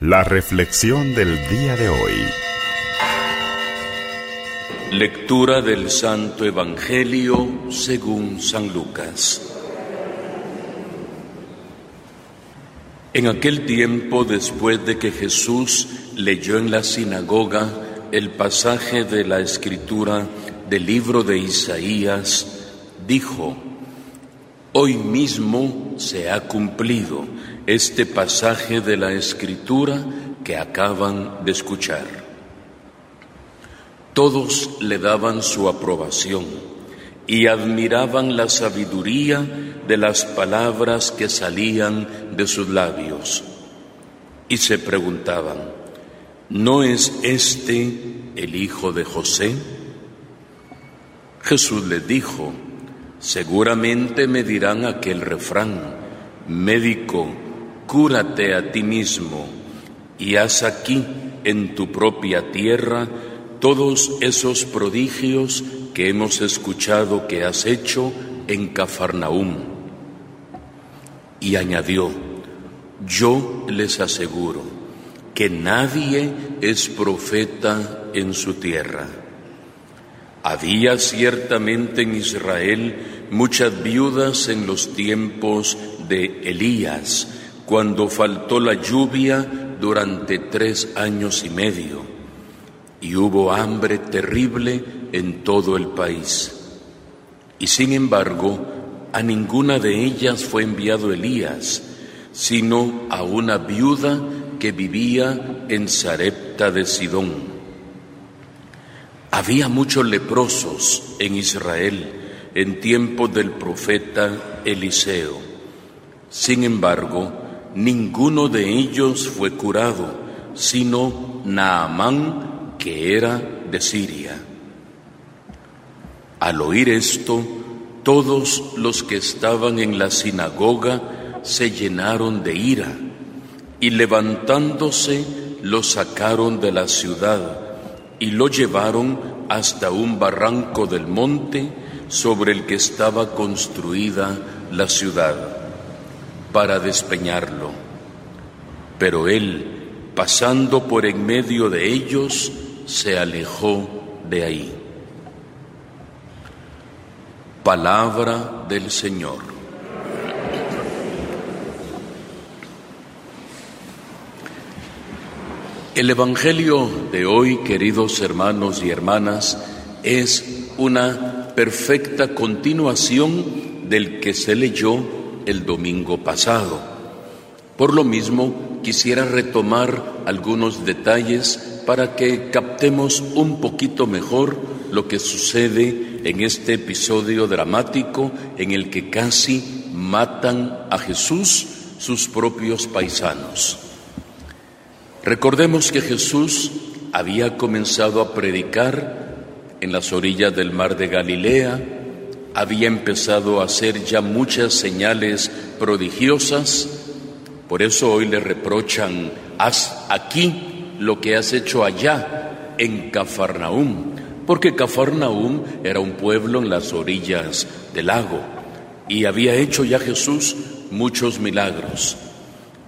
La reflexión del día de hoy. Lectura del Santo Evangelio según San Lucas. En aquel tiempo, después de que Jesús leyó en la sinagoga el pasaje de la escritura del libro de Isaías, dijo, Hoy mismo se ha cumplido este pasaje de la escritura que acaban de escuchar. Todos le daban su aprobación y admiraban la sabiduría de las palabras que salían de sus labios y se preguntaban, ¿no es este el hijo de José? Jesús les dijo, Seguramente me dirán aquel refrán, médico, cúrate a ti mismo y haz aquí en tu propia tierra todos esos prodigios que hemos escuchado que has hecho en Cafarnaúm. Y añadió, yo les aseguro que nadie es profeta en su tierra. Había ciertamente en Israel muchas viudas en los tiempos de Elías, cuando faltó la lluvia durante tres años y medio, y hubo hambre terrible en todo el país. Y sin embargo, a ninguna de ellas fue enviado Elías, sino a una viuda que vivía en Sarepta de Sidón. Había muchos leprosos en Israel en tiempo del profeta Eliseo. Sin embargo, ninguno de ellos fue curado, sino Naamán, que era de Siria. Al oír esto, todos los que estaban en la sinagoga se llenaron de ira y levantándose lo sacaron de la ciudad y lo llevaron hasta un barranco del monte sobre el que estaba construida la ciudad, para despeñarlo. Pero él, pasando por en medio de ellos, se alejó de ahí. Palabra del Señor. El Evangelio de hoy, queridos hermanos y hermanas, es una perfecta continuación del que se leyó el domingo pasado. Por lo mismo, quisiera retomar algunos detalles para que captemos un poquito mejor lo que sucede en este episodio dramático en el que casi matan a Jesús sus propios paisanos. Recordemos que Jesús había comenzado a predicar en las orillas del mar de Galilea, había empezado a hacer ya muchas señales prodigiosas, por eso hoy le reprochan, haz aquí lo que has hecho allá en Cafarnaúm, porque Cafarnaúm era un pueblo en las orillas del lago y había hecho ya Jesús muchos milagros.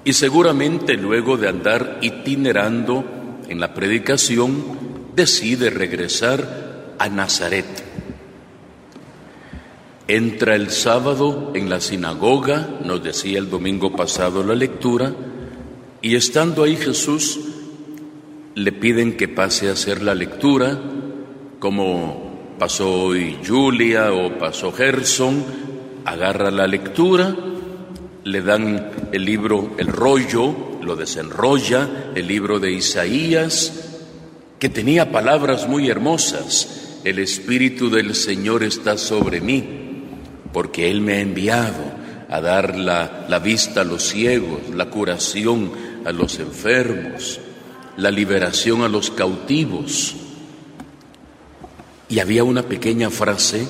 Y seguramente luego de andar itinerando en la predicación, decide regresar a Nazaret. Entra el sábado en la sinagoga, nos decía el domingo pasado la lectura, y estando ahí Jesús, le piden que pase a hacer la lectura, como pasó hoy Julia o pasó Gerson, agarra la lectura le dan el libro, el rollo, lo desenrolla, el libro de Isaías, que tenía palabras muy hermosas. El Espíritu del Señor está sobre mí, porque Él me ha enviado a dar la, vista a los ciegos, la curación a los enfermos, la liberación a los cautivos. Y había una pequeña frase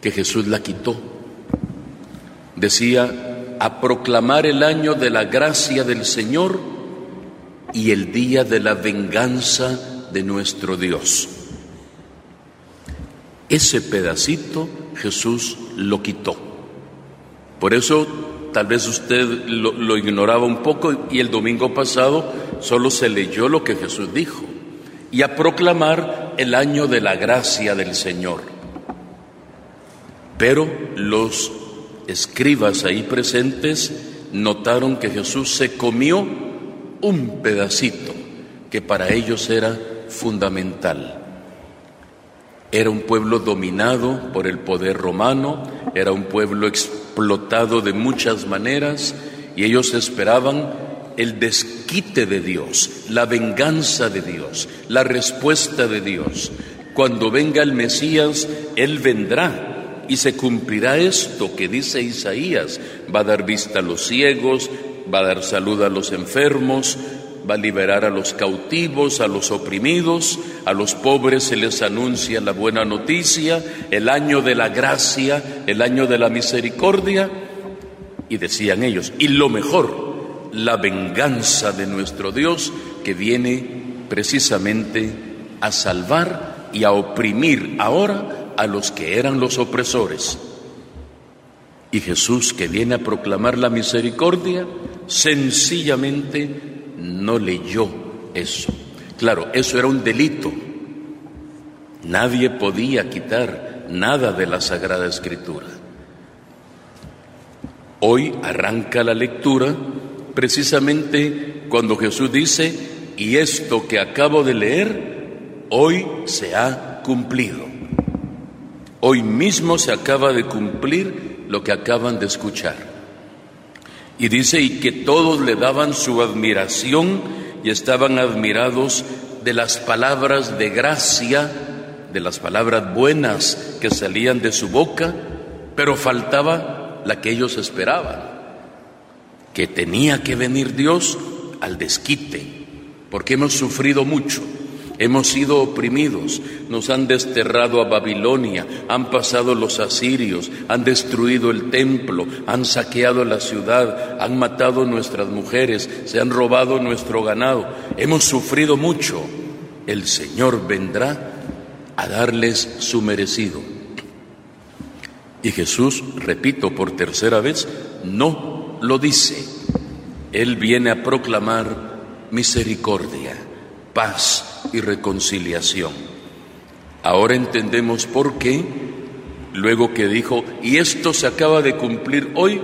que Jesús la quitó. Decía, a proclamar el año de la gracia del Señor y el día de la venganza de nuestro Dios. Ese pedacito Jesús lo quitó. Por eso tal vez usted lo, ignoraba un poco y el domingo pasado solo se leyó lo que Jesús dijo. Y a proclamar el año de la gracia del Señor. Pero los escribas ahí presentes notaron que Jesús se comió un pedacito que para ellos era fundamental. Era un pueblo dominado por el poder romano, era un pueblo explotado de muchas maneras y ellos esperaban el desquite de Dios, la venganza de Dios, la respuesta de Dios. Cuando venga el Mesías, Él vendrá y se cumplirá esto que dice Isaías. Va a dar vista a los ciegos, va a dar salud a los enfermos, va a liberar a los cautivos, a los oprimidos, a los pobres se les anuncia la buena noticia, el año de la gracia, el año de la misericordia. Y decían ellos, y lo mejor, la venganza de nuestro Dios que viene precisamente a salvar y a oprimir ahora a los que eran los opresores. Y Jesús que viene a proclamar la misericordia, sencillamente no leyó eso. Claro, eso era un delito. Nadie podía quitar nada de la Sagrada Escritura. Hoy arranca la lectura precisamente cuando Jesús dice, y esto que acabo de leer, hoy se ha cumplido. Hoy mismo se acaba de cumplir lo que acaban de escuchar. Y dice, y que todos le daban su admiración y estaban admirados de las palabras de gracia, de las palabras buenas que salían de su boca, pero faltaba la que ellos esperaban, que tenía que venir Dios al desquite, porque hemos sufrido mucho Hemos sido oprimidos, nos han desterrado a Babilonia, han pasado los asirios, han destruido el templo, han saqueado la ciudad, han matado nuestras mujeres, se han robado nuestro ganado. Hemos sufrido mucho. El Señor vendrá a darles su merecido. Y Jesús, repito por tercera vez, no lo dice. Él viene a proclamar misericordia, paz, y reconciliación. Ahora entendemos por qué, luego que dijo, y esto se acaba de cumplir hoy,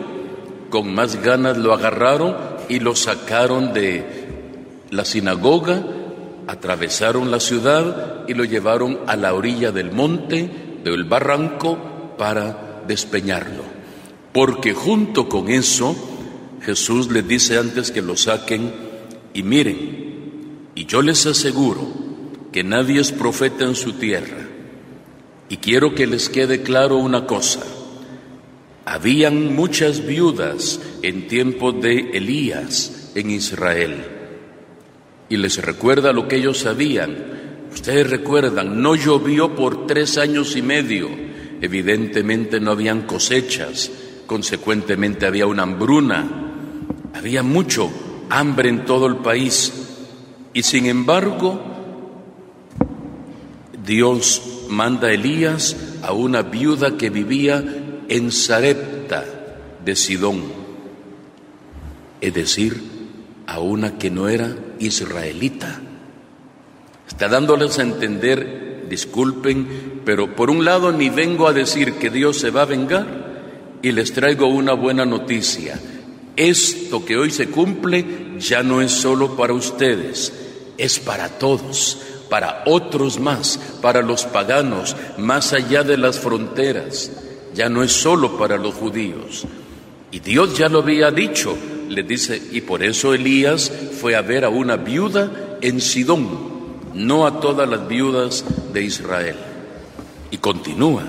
con más ganas lo agarraron y lo sacaron de la sinagoga, atravesaron la ciudad y lo llevaron a la orilla del monte, del barranco, para despeñarlo. Porque junto con eso, Jesús les dice antes que lo saquen, y miren, y yo les aseguro que nadie es profeta en su tierra. Y quiero que les quede claro una cosa. Habían muchas viudas en tiempo de Elías en Israel. Y les recuerda lo que ellos sabían. Ustedes recuerdan, no llovió por tres años y medio. Evidentemente no habían cosechas, consecuentemente había una hambruna. Había mucho hambre en todo el país. Y sin embargo, Dios manda a Elías a una viuda que vivía en Sarepta de Sidón, es decir, a una que no era israelita. Está dándoles a entender, disculpen, pero por un lado ni vengo a decir que Dios se va a vengar y les traigo una buena noticia. Esto que hoy se cumple ya no es solo para ustedes, es para todos, para otros más, para los paganos, más allá de las fronteras. Ya no es solo para los judíos. Y Dios ya lo había dicho, le dice, y por eso Elías fue a ver a una viuda en Sidón, no a todas las viudas de Israel. Y continúa,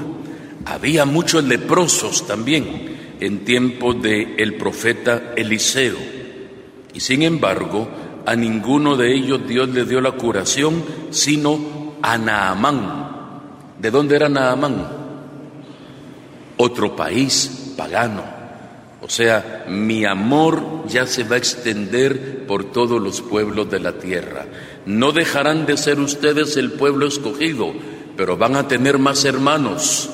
había muchos leprosos también en tiempo de el profeta Eliseo. Y sin embargo, a ninguno de ellos Dios le dio la curación, sino a Naamán. ¿De dónde era Naamán? Otro país pagano. O sea, mi amor ya se va a extender por todos los pueblos de la tierra. No dejarán de ser ustedes el pueblo escogido, pero van a tener más hermanos.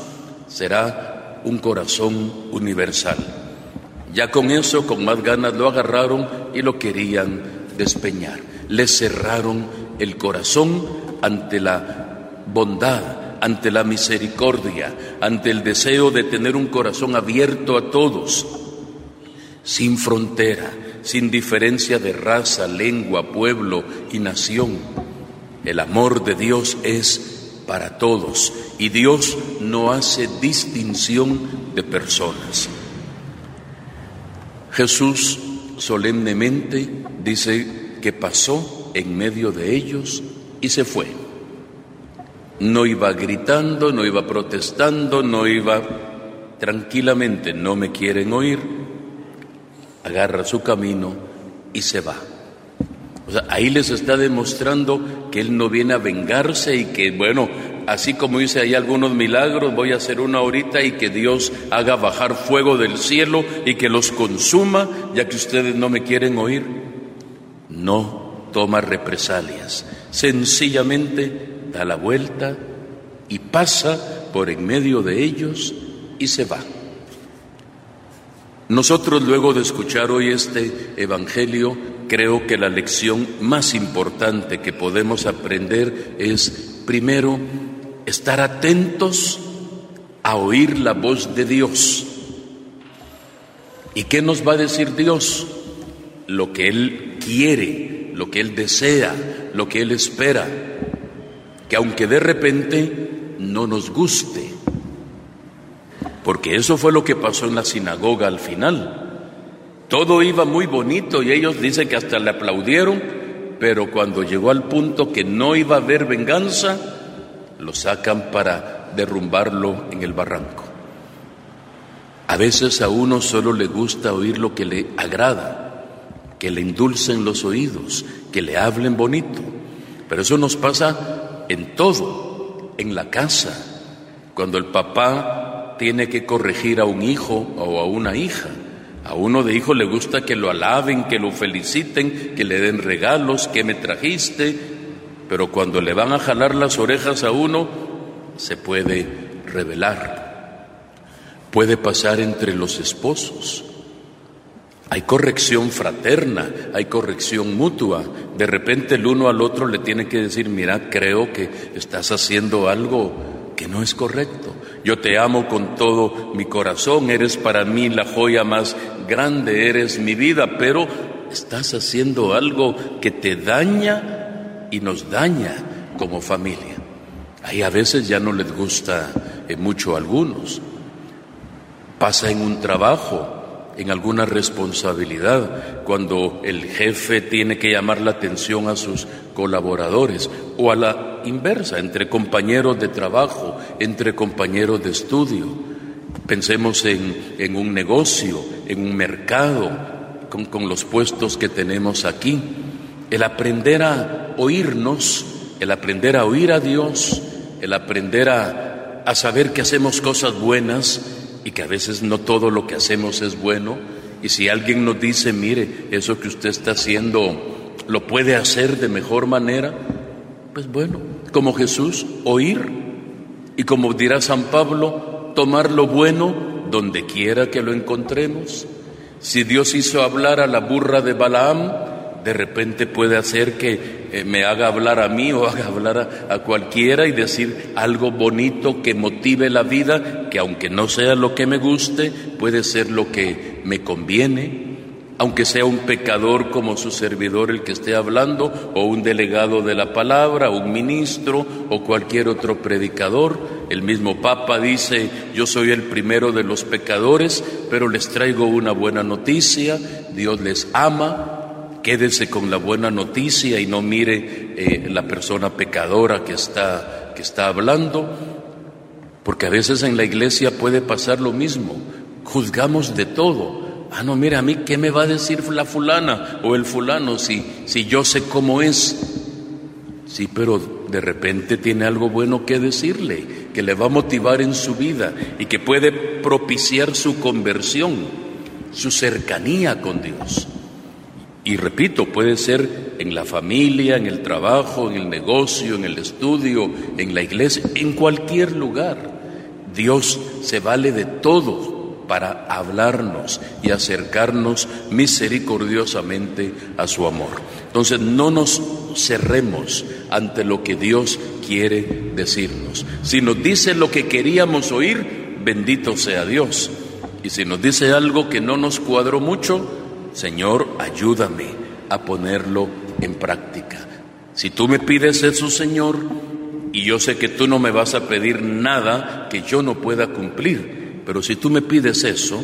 Será un corazón universal. Ya con eso, con más ganas, lo agarraron y lo querían despeñar. Le cerraron el corazón ante la bondad, ante la misericordia, ante el deseo de tener un corazón abierto a todos, sin frontera, sin diferencia de raza, lengua, pueblo y nación. El amor de Dios es para todos y Dios no hace distinción de personas. Jesús solemnemente dice que pasó en medio de ellos y se fue. No iba gritando, no iba protestando, no iba tranquilamente, no me quieren oír, agarra su camino y se va. O sea, ahí les está demostrando que Él no viene a vengarse y que, bueno, así como hice ahí algunos milagros, voy a hacer una horita y que Dios haga bajar fuego del cielo y que los consuma, ya que ustedes no me quieren oír. No toma represalias, sencillamente da la vuelta y pasa por en medio de ellos y se va. Nosotros luego de escuchar hoy este Evangelio, creo que la lección más importante que podemos aprender es, primero, estar atentos a oír la voz de Dios. ¿Y qué nos va a decir Dios? Lo que Él quiere, lo que Él desea, lo que Él espera, que aunque de repente no nos guste, porque eso fue lo que pasó en la sinagoga al final. Todo iba muy bonito y ellos dicen que hasta le aplaudieron, pero cuando llegó al punto que no iba a haber venganza, lo sacan para derrumbarlo en el barranco. A veces a uno solo le gusta oír lo que le agrada, que le indulcen los oídos, que le hablen bonito, pero eso nos pasa en todo, en la casa, cuando el papá tiene que corregir a un hijo o a una hija. A uno de hijo le gusta que lo alaben, que lo feliciten, que le den regalos, que me trajiste, pero cuando le van a jalar las orejas a uno, se puede revelar. Puede pasar entre los esposos. Hay corrección fraterna, hay corrección mutua. De repente el uno al otro le tiene que decir, mira, creo que estás haciendo algo que no es correcto. Yo te amo con todo mi corazón, eres para mí la joya más grande, eres mi vida, pero estás haciendo algo que te daña y nos daña como familia. Ahí a veces ya no les gusta eh, mucho a algunos. Pasa en un trabajo, en alguna responsabilidad, cuando el jefe tiene que llamar la atención a sus colaboradores o a la inversa, entre compañeros de trabajo, entre compañeros de estudio. Pensemos en, un negocio, en un mercado, con, con los puestos que tenemos aquí. El aprender a oírnos, el aprender a oír a Dios, el aprender a, a saber que hacemos cosas buenas y que a veces no todo lo que hacemos es bueno. Y si alguien nos dice, mire, eso que usted está haciendo lo puede hacer de mejor manera, pues bueno, como Jesús, oír y como dirá San Pablo, tomar lo bueno donde quiera que lo encontremos. Si Dios hizo hablar a la burra de Balaam, de repente puede hacer que eh, me haga hablar a mí o haga hablar a, a, cualquiera y decir algo bonito que motive la vida, que aunque no sea lo que me guste, puede ser lo que me conviene aunque sea un pecador como su servidor el que esté hablando, o un delegado de la palabra, un ministro o cualquier otro predicador. El mismo Papa dice, yo soy el primero de los pecadores, pero les traigo una buena noticia, Dios les ama, quédese con la buena noticia y no mire eh, la persona pecadora que está, que está hablando, porque a veces en la iglesia puede pasar lo mismo, juzgamos de todo Ah, no, mira, a mí, ¿qué me va a decir la fulana o el fulano si, si yo sé cómo es? Sí, pero de repente tiene algo bueno que decirle, que le va a motivar en su vida y que puede propiciar su conversión, su cercanía con Dios. Y repito, puede ser en la familia, en el trabajo, en el negocio, en el estudio, en la iglesia, en cualquier lugar. Dios se vale de todo para hablarnos y acercarnos misericordiosamente a su amor. Entonces no nos cerremos ante lo que Dios quiere decirnos. Si nos dice lo que queríamos oír, bendito sea Dios. Y si nos dice algo que no nos cuadró mucho, Señor, ayúdame a ponerlo en práctica. Si tú me pides eso, Señor, y yo sé que tú no me vas a pedir nada que yo no pueda cumplir, pero si tú me pides eso,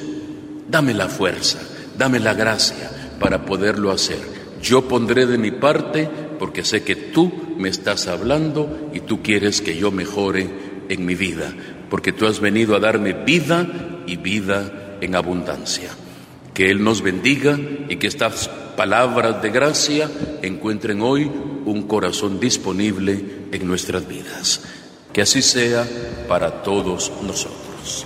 dame la fuerza, dame la gracia para poderlo hacer. Yo pondré de mi parte porque sé que tú me estás hablando y tú quieres que yo mejore en mi vida, porque tú has venido a darme vida y vida en abundancia. Que Él nos bendiga y que estas palabras de gracia encuentren hoy un corazón disponible en nuestras vidas. Que así sea para todos nosotros.